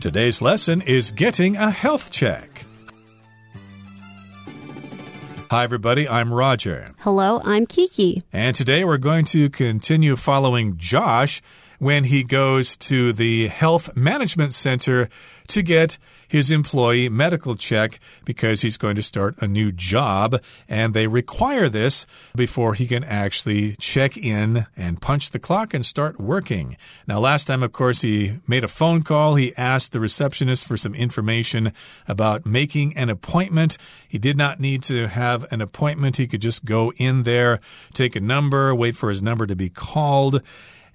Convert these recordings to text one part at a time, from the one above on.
Today's lesson is getting a health check. Hi, everybody. I'm Roger. Hello, I'm Kiki. And today we're going to continue following Josh when he goes to the Health Management Center to get his employee medical check because he's going to start a new job and they require this before he can actually check in and punch the clock and start working. Now, last time, of course, he made a phone call. He asked the receptionist for some information about making an appointment. He did not need to have an appointment. He could just go in there, take a number, wait for his number to be called.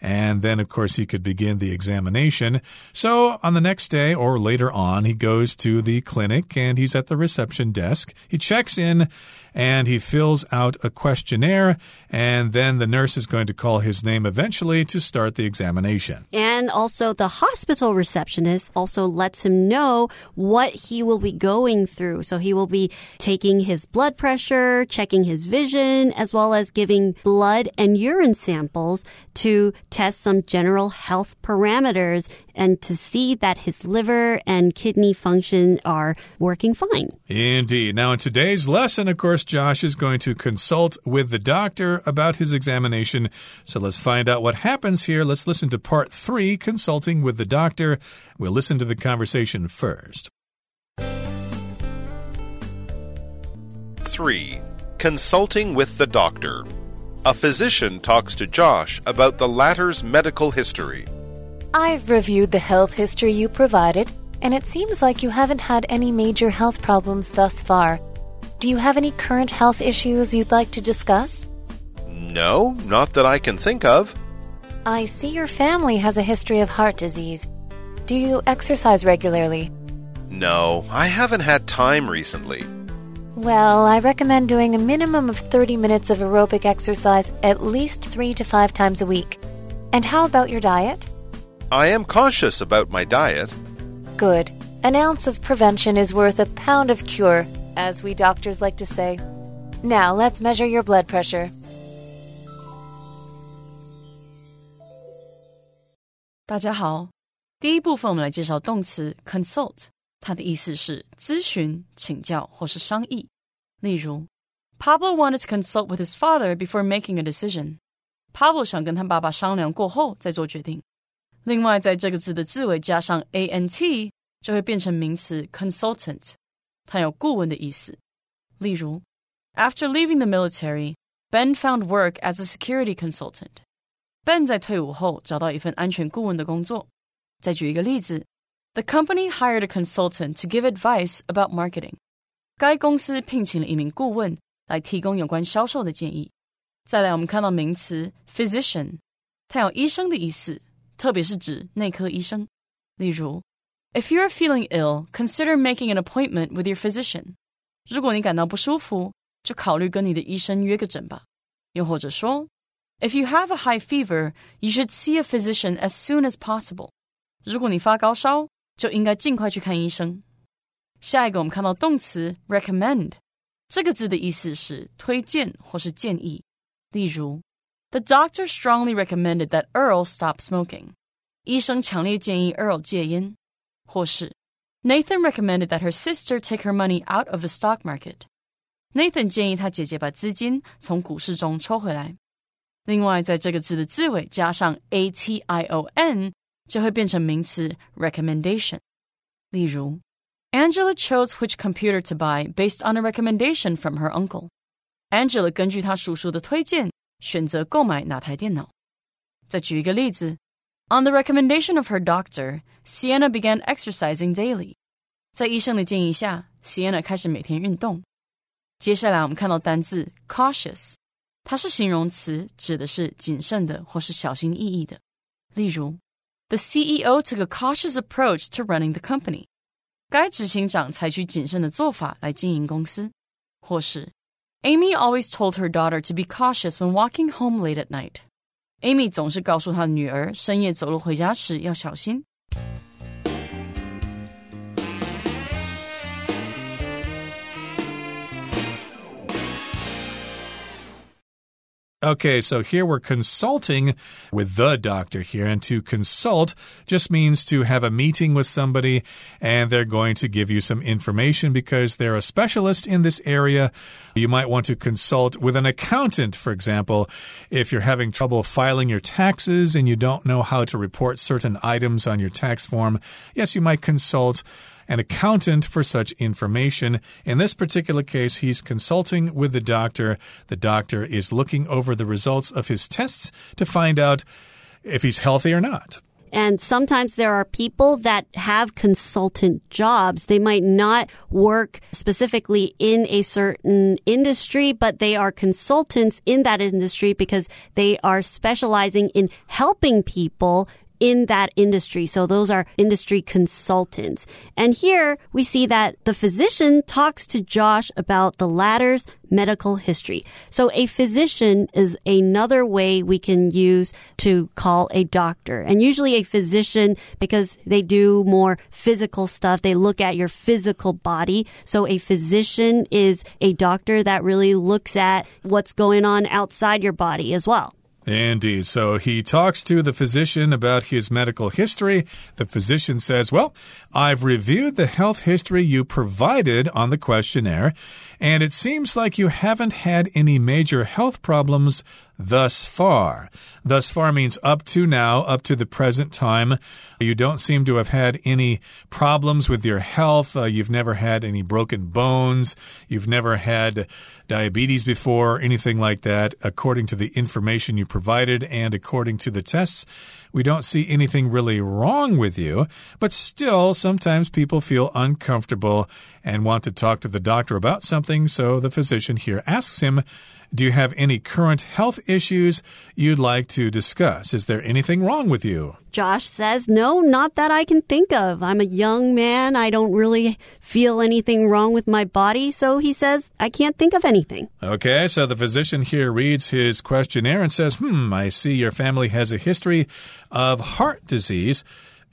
And then, of course, he could begin the examination. So on the next day or later on, he goes to the clinic and he's at the reception desk. He checks in and he fills out a questionnaire. And then the nurse is going to call his name eventually to start the examination. And also, the hospital receptionist also lets him know what he will be going through. So he will be taking his blood pressure, checking his vision, as well as giving blood and urine samples to test some general health parameters and to see that his liver and kidney function are working fine. Indeed. Now, in today's lesson, of course, Josh is going to consult with the doctor about his examination. So let's find out what happens here. Let's listen to part three consulting with the doctor. We'll listen to the conversation first. 3. Consulting with the doctor. A physician talks to Josh about the latter's medical history. I've reviewed the health history you provided, and it seems like you haven't had any major health problems thus far. Do you have any current health issues you'd like to discuss? No, not that I can think of. I see your family has a history of heart disease. Do you exercise regularly? No, I haven't had time recently. Well, I recommend doing a minimum of 30 minutes of aerobic exercise at least three to five times a week. And how about your diet? I am cautious about my diet. Good. An ounce of prevention is worth a pound of cure, as we doctors like to say. Now, let's measure your blood pressure. 大家好，第一部分我们来介绍动词 consult，它的意思是咨询、请教或是商议。例如，Pablo wanted to consult with his father before making a decision。Pablo 想跟他爸爸商量过后再做决定。 另外，在这个字的字尾加上 a n t，就会变成名词 consultant，它有顾问的意思。例如，After leaving the military, Ben found work as a security consultant. Ben 在退伍后找到一份安全顾问的工作。再举一个例子，The company hired a consultant to give advice about marketing. 该公司聘请了一名顾问来提供有关销售的建议。再来，我们看到名词 physician，它有医生的意思，特别是指内科医生。例如，If you are feeling ill, consider making an appointment with your physician. 如果你感到不舒服，就考虑跟你的医生约个诊吧。又或者说，If you have a high fever, you should see a physician as soon as possible. 如果你发高烧，就应该尽快去看医生。下一个，我们看到动词 recommend，这个字的意思是推荐或是建议。例如 ，The doctor strongly recommended that Earl stop smoking。医生强烈建议 Earl 戒烟。或是 Nathan recommended that her sister take her money out of the stock market。Nathan 建议他姐姐把资金从股市中抽回来。另外，在这个字的字尾加上 a t i o n，就会变成名词 recommendation。例如，Angela chose which computer to buy based on a recommendation from her uncle。Angela 根据她叔叔的推荐， 选择购买哪台电脑。再举一个例子，On the recommendation of her doctor, Sienna began exercising daily。在医生的建议下，Sienna 开始每天运动。接下来我们看到单字 cautious，它是形容词，指的是谨慎的或是小心翼翼的。例如，The CEO took a cautious approach to running the company。该执行长采取谨慎的做法来经营公司。或是 Amy always told her daughter to be cautious when walking home late at night。Amy 总是告诉她的女儿，深夜走路回家时要小心。 Okay, so here we're consulting with the doctor here, and to consult just means to have a meeting with somebody and they're going to give you some information because they're a specialist in this area. You might want to consult with an accountant, for example, if you're having trouble filing your taxes and you don't know how to report certain items on your tax form. Yes, you might consult an accountant for such information. In this particular case, he's consulting with the doctor. The doctor is looking over the results of his tests to find out if he's healthy or not. And sometimes there are people that have consultant jobs. They might not work specifically in a certain industry, but they are consultants in that industry because they are specializing in helping people in that industry. So those are industry consultants. And here we see that the physician talks to Josh about the latter's medical history. So a physician is another way we can use to call a doctor. And usually a physician, because they do more physical stuff, they look at your physical body. So a physician is a doctor that really looks at what's going on outside your body as well. Indeed. So he talks to the physician about his medical history. The physician says, Well, I've reviewed the health history you provided on the questionnaire, and it seems like you haven't had any major health problems thus far. Thus far means up to now, up to the present time. You don't seem to have had any problems with your health. Uh, you've never had any broken bones. You've never had diabetes before, anything like that, according to the information you provided and according to the tests. We don't see anything really wrong with you, but still, sometimes people feel uncomfortable and want to talk to the doctor about something, so the physician here asks him, do you have any current health issues you'd like to discuss? Is there anything wrong with you? Josh says, No, not that I can think of. I'm a young man. I don't really feel anything wrong with my body. So he says, I can't think of anything. Okay, so the physician here reads his questionnaire and says, Hmm, I see your family has a history of heart disease.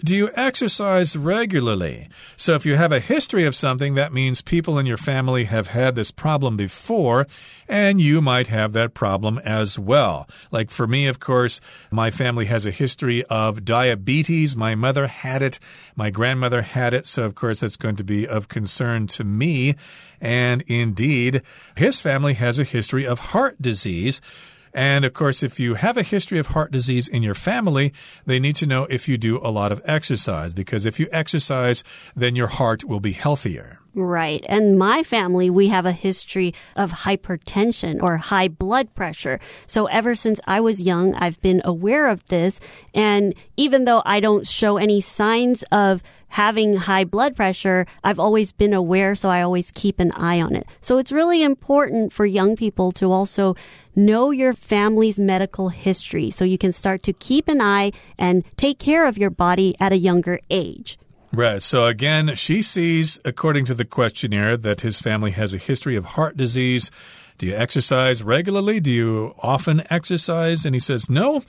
Do you exercise regularly? So, if you have a history of something, that means people in your family have had this problem before, and you might have that problem as well. Like for me, of course, my family has a history of diabetes. My mother had it, my grandmother had it, so of course, that's going to be of concern to me. And indeed, his family has a history of heart disease. And of course, if you have a history of heart disease in your family, they need to know if you do a lot of exercise, because if you exercise, then your heart will be healthier. Right. And my family, we have a history of hypertension or high blood pressure. So ever since I was young, I've been aware of this. And even though I don't show any signs of having high blood pressure, I've always been aware, so I always keep an eye on it. So it's really important for young people to also know your family's medical history so you can start to keep an eye and take care of your body at a younger age. Right. So again, she sees, according to the questionnaire, that his family has a history of heart disease. Do you exercise regularly? Do you often exercise? And he says, no.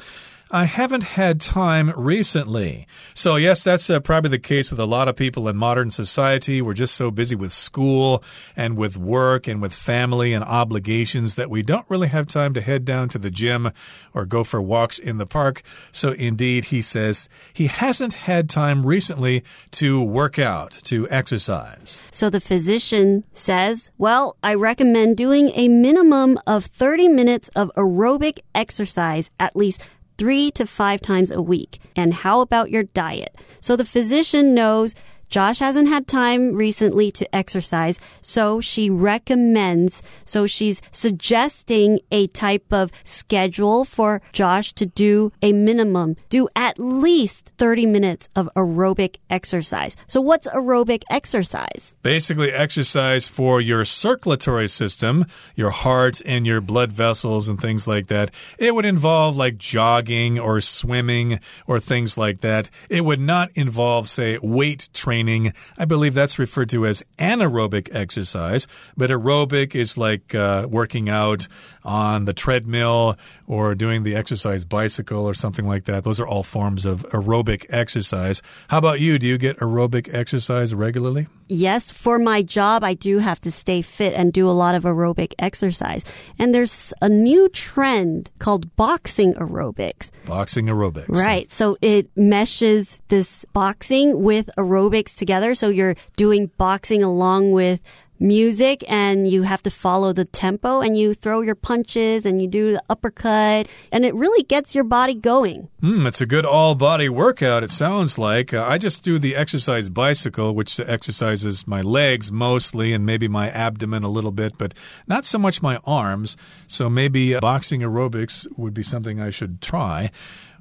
I haven't had time recently. So, yes, that's uh, probably the case with a lot of people in modern society. We're just so busy with school and with work and with family and obligations that we don't really have time to head down to the gym or go for walks in the park. So, indeed, he says he hasn't had time recently to work out, to exercise. So, the physician says, Well, I recommend doing a minimum of 30 minutes of aerobic exercise at least three to five times a week. And how about your diet? So the physician knows Josh hasn't had time recently to exercise, so she recommends, so she's suggesting a type of schedule for Josh to do a minimum, do at least 30 minutes of aerobic exercise. So what's aerobic exercise? Basically, exercise for your circulatory system, your heart and your blood vessels and things like that. It would involve like jogging or swimming or things like that. It would not involve, say, weight training training. I believe that's referred to as anaerobic exercise, but aerobic is like uh, working out on the treadmill or doing the exercise bicycle or something like that. Those are all forms of aerobic exercise. How about you? Do you get aerobic exercise regularly? Yes, for my job, I do have to stay fit and do a lot of aerobic exercise. And there's a new trend called boxing aerobics. Boxing aerobics. Right. So it meshes this boxing with aerobics together. So you're doing boxing along with music and you have to follow the tempo and you throw your punches and you do the uppercut and it really gets your body going. Hmm, it's a good all body workout, it sounds like. Uh, I just do the exercise bicycle, which exercises my legs mostly and maybe my abdomen a little bit, but not so much my arms. So maybe uh, boxing aerobics would be something I should try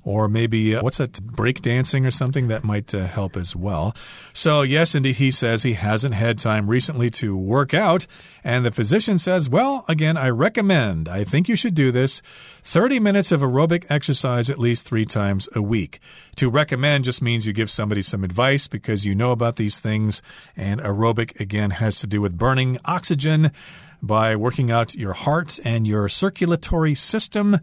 or maybe uh, what's that break dancing or something that might uh, help as well. So yes, indeed, he says he hasn't had time recently to work out, and the physician says, "Well, again, I recommend. I think you should do this: 30 minutes of aerobic exercise at least three times a week." To recommend just means you give somebody some advice because you know about these things, and aerobic again has to do with burning oxygen by working out your heart and your circulatory system.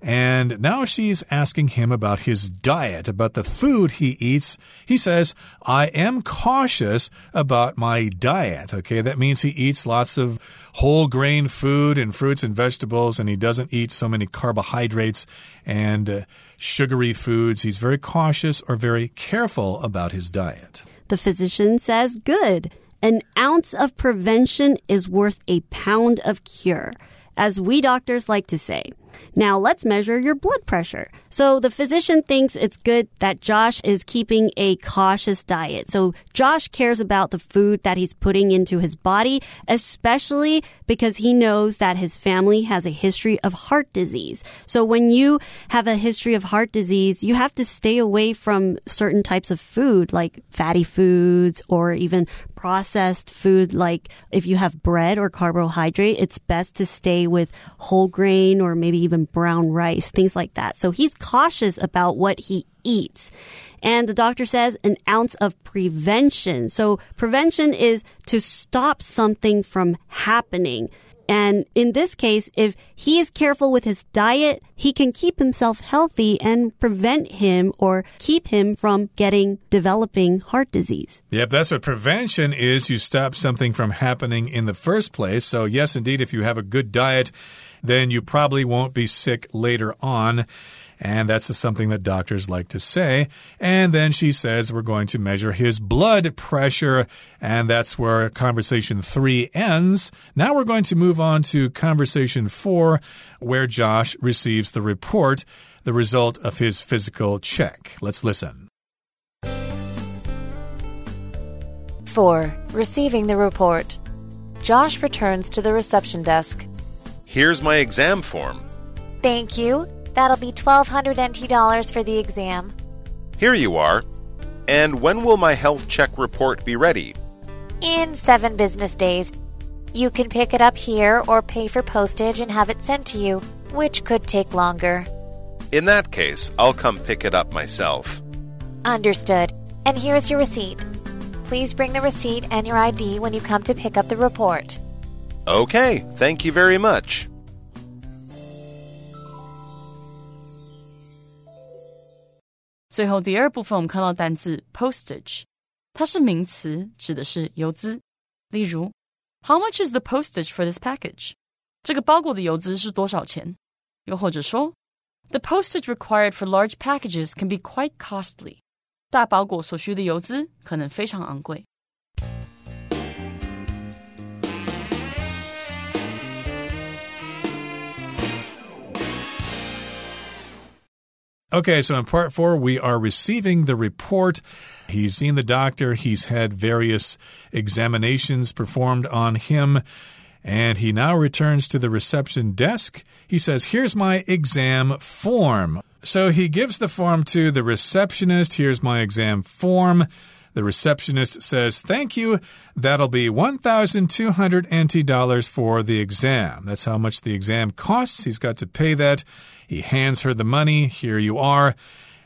And now she's asking him about his diet, about the food he eats. He says, I am cautious about my diet. Okay, that means he eats lots of whole grain food and fruits and vegetables, and he doesn't eat so many carbohydrates and uh, sugary foods. He's very cautious or very careful about his diet. The physician says, Good. An ounce of prevention is worth a pound of cure, as we doctors like to say. Now let's measure your blood pressure. So the physician thinks it's good that Josh is keeping a cautious diet. So Josh cares about the food that he's putting into his body, especially because he knows that his family has a history of heart disease. So when you have a history of heart disease, you have to stay away from certain types of food like fatty foods or even processed food like if you have bread or carbohydrate, it's best to stay with whole grain or maybe even brown rice, things like that. So he's cautious about what he eats. And the doctor says an ounce of prevention. So prevention is to stop something from happening. And in this case, if he is careful with his diet, he can keep himself healthy and prevent him or keep him from getting developing heart disease. Yep, that's what prevention is. You stop something from happening in the first place. So, yes, indeed, if you have a good diet, then you probably won't be sick later on. And that's something that doctors like to say. And then she says we're going to measure his blood pressure. And that's where conversation three ends. Now we're going to move on to conversation four, where Josh receives the report, the result of his physical check. Let's listen. 4. Receiving the report. Josh returns to the reception desk. Here's my exam form. Thank you. That'll be 1200 NT dollars for the exam. Here you are. And when will my health check report be ready? In seven business days. You can pick it up here or pay for postage and have it sent to you, which could take longer. In that case, I'll come pick it up myself. Understood. And here's your receipt. Please bring the receipt and your ID when you come to pick up the report. Okay, thank you very much. 最后第二部分，我们看到单字 postage，它是名词，指的是邮资。例如，How much is the postage for this package？这个包裹的邮资是多少钱？又或者说，The postage required for large packages can be quite costly。大包裹所需的邮资可能非常昂贵。Okay, so in part four, we are receiving the report. He's seen the doctor, he's had various examinations performed on him, and he now returns to the reception desk. He says, Here's my exam form. So he gives the form to the receptionist. Here's my exam form. The receptionist says, Thank you. That'll be 1,200 NT dollars for the exam. That's how much the exam costs. He's got to pay that. He hands her the money. Here you are.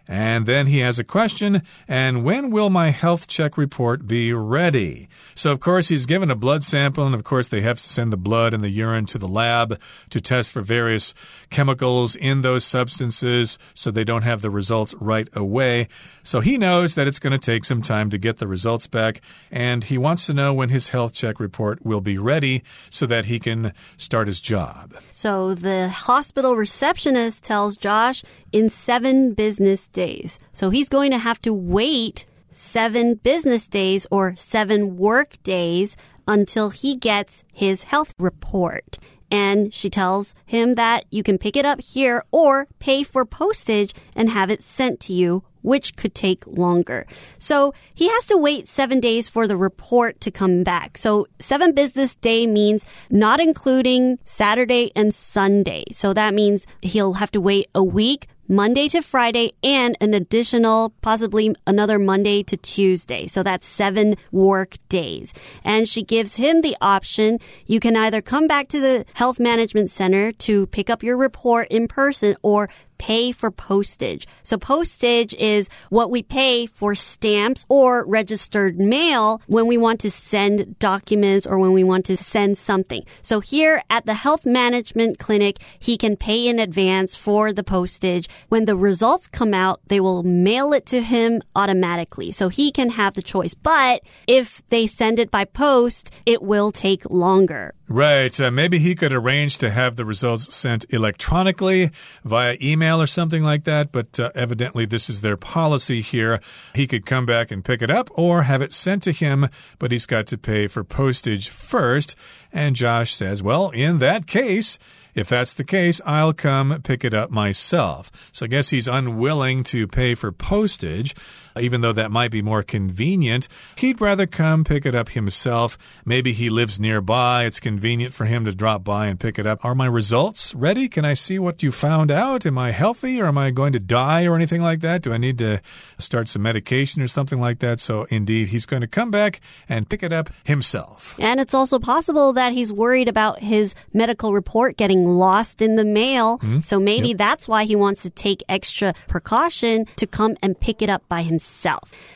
And then he has a question, and when will my health check report be ready? So, of course, he's given a blood sample, and of course, they have to send the blood and the urine to the lab to test for various chemicals in those substances so they don't have the results right away. So, he knows that it's going to take some time to get the results back, and he wants to know when his health check report will be ready so that he can start his job. So, the hospital receptionist tells Josh in seven business days. So he's going to have to wait seven business days or seven work days until he gets his health report. And she tells him that you can pick it up here or pay for postage and have it sent to you which could take longer. So he has to wait seven days for the report to come back. So seven business day means not including Saturday and Sunday. So that means he'll have to wait a week Monday to Friday and an additional, possibly another Monday to Tuesday. So that's seven work days. And she gives him the option. You can either come back to the health management center to pick up your report in person or pay for postage. So postage is what we pay for stamps or registered mail when we want to send documents or when we want to send something. So here at the health management clinic, he can pay in advance for the postage. When the results come out, they will mail it to him automatically. So he can have the choice. But if they send it by post, it will take longer. Right. Uh, maybe he could arrange to have the results sent electronically via email or something like that, but uh, evidently this is their policy here. He could come back and pick it up or have it sent to him, but he's got to pay for postage first. And Josh says, well, in that case, if that's the case, I'll come pick it up myself. So I guess he's unwilling to pay for postage, even though that might be more convenient. He'd rather come pick it up himself. Maybe he lives nearby. It's convenient for him to drop by and pick it up. Are my results ready? Can I see what you found out? Am I healthy or am I going to die or anything like that? Do I need to start some medication or something like that? So indeed, he's going to come back and pick it up himself. And it's also possible that he's worried about his medical report getting lost in the mail. Hmm? So maybe that's why he wants to take extra precaution to come and pick it up by himself.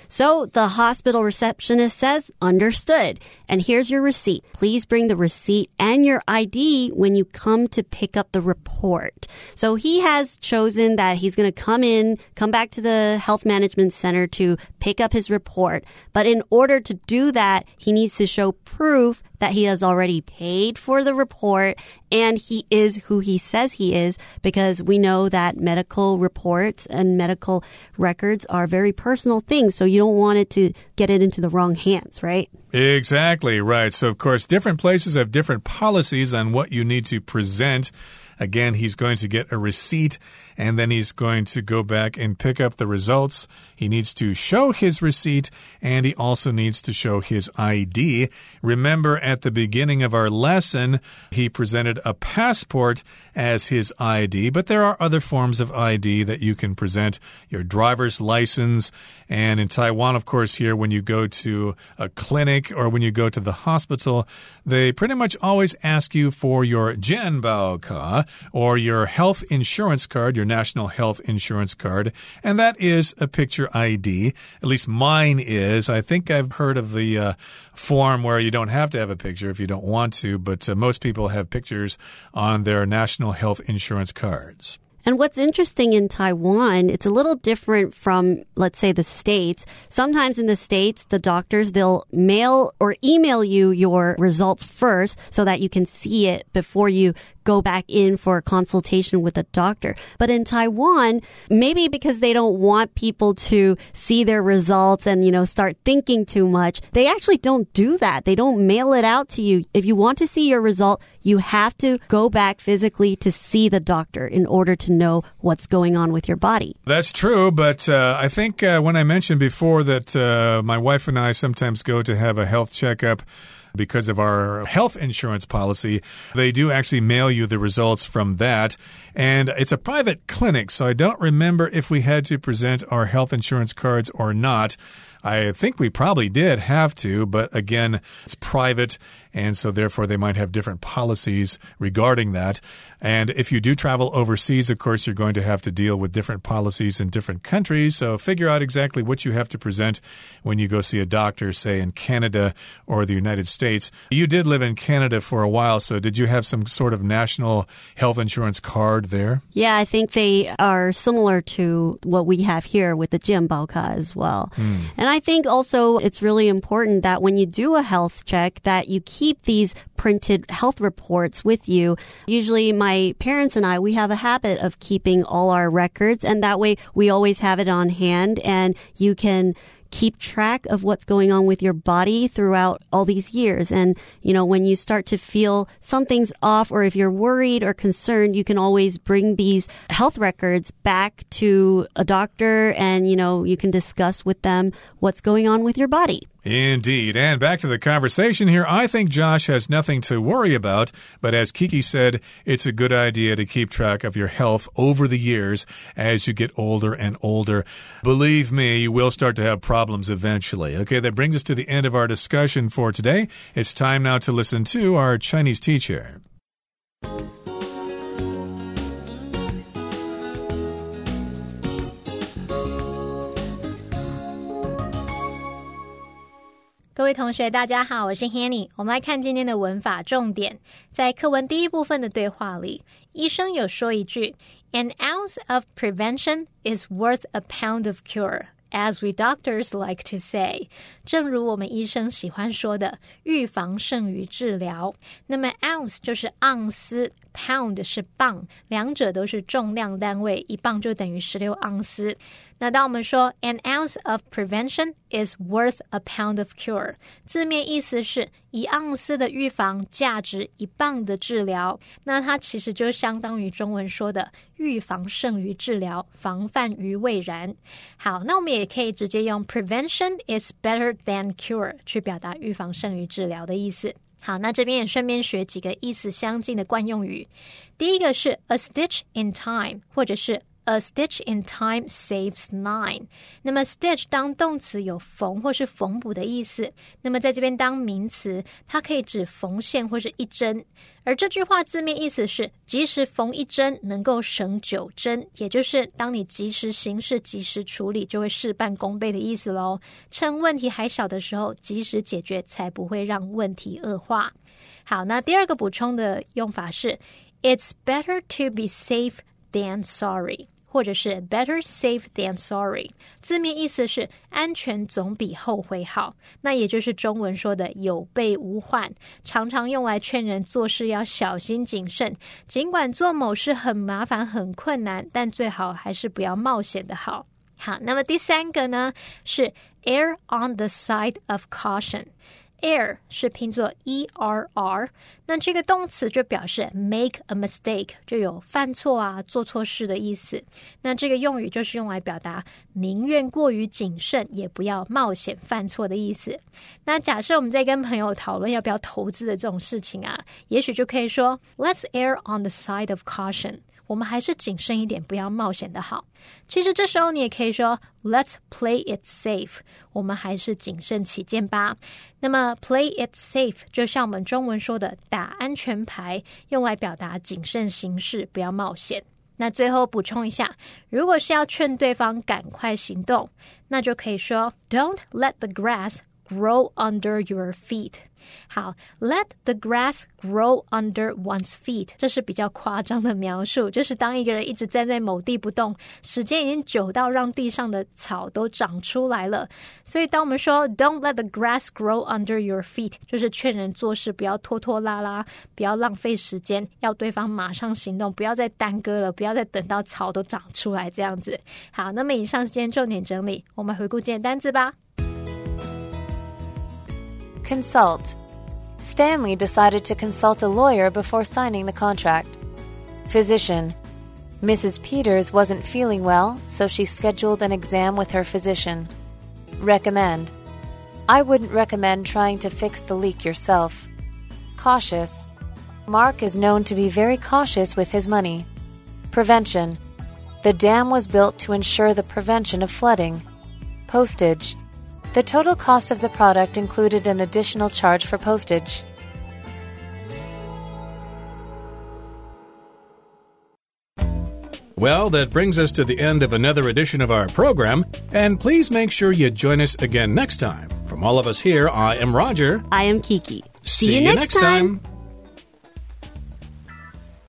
So the hospital receptionist says, understood. And here's your receipt. Please bring the receipt and your ID when you come to pick up the report. So he has chosen that he's going to come in, come back to the health management center to pick up his report. But in order to do that, he needs to show proof that he has already paid for the report and he is who he says he is because we know that medical reports and medical records are very personal things. So you don't want it to get it into the wrong hands, right? Exactly, right. So, of course, different places have different policies on what you need to present. Again, he's going to get a receipt and then he's going to go back and pick up the results. He needs to show his receipt and he also needs to show his ID. Remember, at the beginning of our lesson, he presented a passport as his ID, but there are other forms of ID that you can present your driver's license. And in Taiwan, of course, here, when you go to a clinic or when you go to the hospital, they pretty much always ask you for your Jianbao ka or your health insurance card, your national health insurance card. And that is a picture ID. At least mine is. I think I've heard of the uh, form where you don't have to have a picture if you don't want to, but uh, most people have pictures on their national health insurance cards. And what's interesting in Taiwan, it's a little different from, let's say, the States. Sometimes in the States, the doctors, they'll mail or email you your results first so that you can see it before you go back in for a consultation with a doctor. But in Taiwan, maybe because they don't want people to see their results and, you know, start thinking too much, they actually don't do that. They don't mail it out to you. If you want to see your result, you have to go back physically to see the doctor in order to know what's going on with your body. That's true, but uh, I think uh, when I mentioned before that uh, my wife and I sometimes go to have a health checkup because of our health insurance policy, they do actually mail you the results from that. And it's a private clinic, so I don't remember if we had to present our health insurance cards or not. I think we probably did have to, but again, it's private, and so therefore they might have different policies regarding that. And if you do travel overseas, of course, you're going to have to deal with different policies in different countries. So figure out exactly what you have to present when you go see a doctor, say in Canada or the United States. You did live in Canada for a while, so did you have some sort of national health insurance card there? Yeah, I think they are similar to what we have here with the Jianbaoka as well. Hmm. And I think also it's really important that when you do a health check that you keep these printed health reports with you. Usually my parents and I, we have a habit of keeping all our records and that way we always have it on hand and you can keep track of what's going on with your body throughout all these years. And, you know, when you start to feel something's off or if you're worried or concerned, you can always bring these health records back to a doctor and, you know, you can discuss with them what's going on with your body. Indeed. And back to the conversation here. I think Josh has nothing to worry about, but as Kiki said, it's a good idea to keep track of your health over the years as you get older and older. Believe me, you will start to have problems eventually. Okay, that brings us to the end of our discussion for today. It's time now to listen to our Chinese teacher. 各位同学，大家好，我是 Hanny。我们来看今天的文法重点。在课文第一部分的对话里，医生有说一句：“An ounce of prevention is worth a pound of cure。” As we doctors like to say，正如我们医生喜欢说的，预防胜于治疗。那么 ounce 就是盎司，pound 是磅，两者都是重量单位，一磅就等于十六盎司。那当我们说 an ounce of prevention is worth a pound of cure，字面意思是一盎司的预防价值一磅的治疗。那它其实就相当于中文说的预防胜于治疗，防范于未然。好，那我们也可以直接用 prevention is better than cure 去表达预防胜于治疗的意思。好，那这边也顺便学几个意思相近的惯用语。第一个是 a stitch in time，或者是 A stitch in time saves nine。那么，stitch 当动词有缝或是缝补的意思。那么，在这边当名词，它可以指缝线或是一针。而这句话字面意思是，及时缝一针能够省九针，也就是当你及时行事、及时处理，就会事半功倍的意思喽。趁问题还小的时候，及时解决，才不会让问题恶化。好，那第二个补充的用法是，It's better to be safe than sorry。或者是 better safe than sorry，字面意思是安全总比后悔好，那也就是中文说的有备无患，常常用来劝人做事要小心谨慎。尽管做某事很麻烦很困难，但最好还是不要冒险的好。好，那么第三个呢是 err on the side of caution。Err 是拼作 e r r，那这个动词就表示 make a mistake，就有犯错啊、做错事的意思。那这个用语就是用来表达宁愿过于谨慎，也不要冒险犯错的意思。那假设我们在跟朋友讨论要不要投资的这种事情啊，也许就可以说 Let's err on the side of caution。我们还是谨慎一点，不要冒险的好。其实这时候你也可以说，Let's play it safe。我们还是谨慎起见吧。那么，play it safe 就像我们中文说的打安全牌，用来表达谨慎行事，不要冒险。那最后补充一下，如果是要劝对方赶快行动，那就可以说，Don't let the grass grow under your feet。好，let the grass grow under one's feet，这是比较夸张的描述，就是当一个人一直站在某地不动，时间已经久到让地上的草都长出来了。所以当我们说 "Don't let the grass grow under your feet"，就是劝人做事不要拖拖拉拉，不要浪费时间，要对方马上行动，不要再耽搁了，不要再等到草都长出来这样子。好，那么以上是今天重点整理，我们回顾今天单词吧。Consult. Stanley decided to consult a lawyer before signing the contract. Physician. Mrs. Peters wasn't feeling well, so she scheduled an exam with her physician. Recommend. I wouldn't recommend trying to fix the leak yourself. Cautious. Mark is known to be very cautious with his money. Prevention. The dam was built to ensure the prevention of flooding. Postage. The total cost of the product included an additional charge for postage. Well, that brings us to the end of another edition of our program, and please make sure you join us again next time. From all of us here, I am Roger. I am Kiki. See, you next time.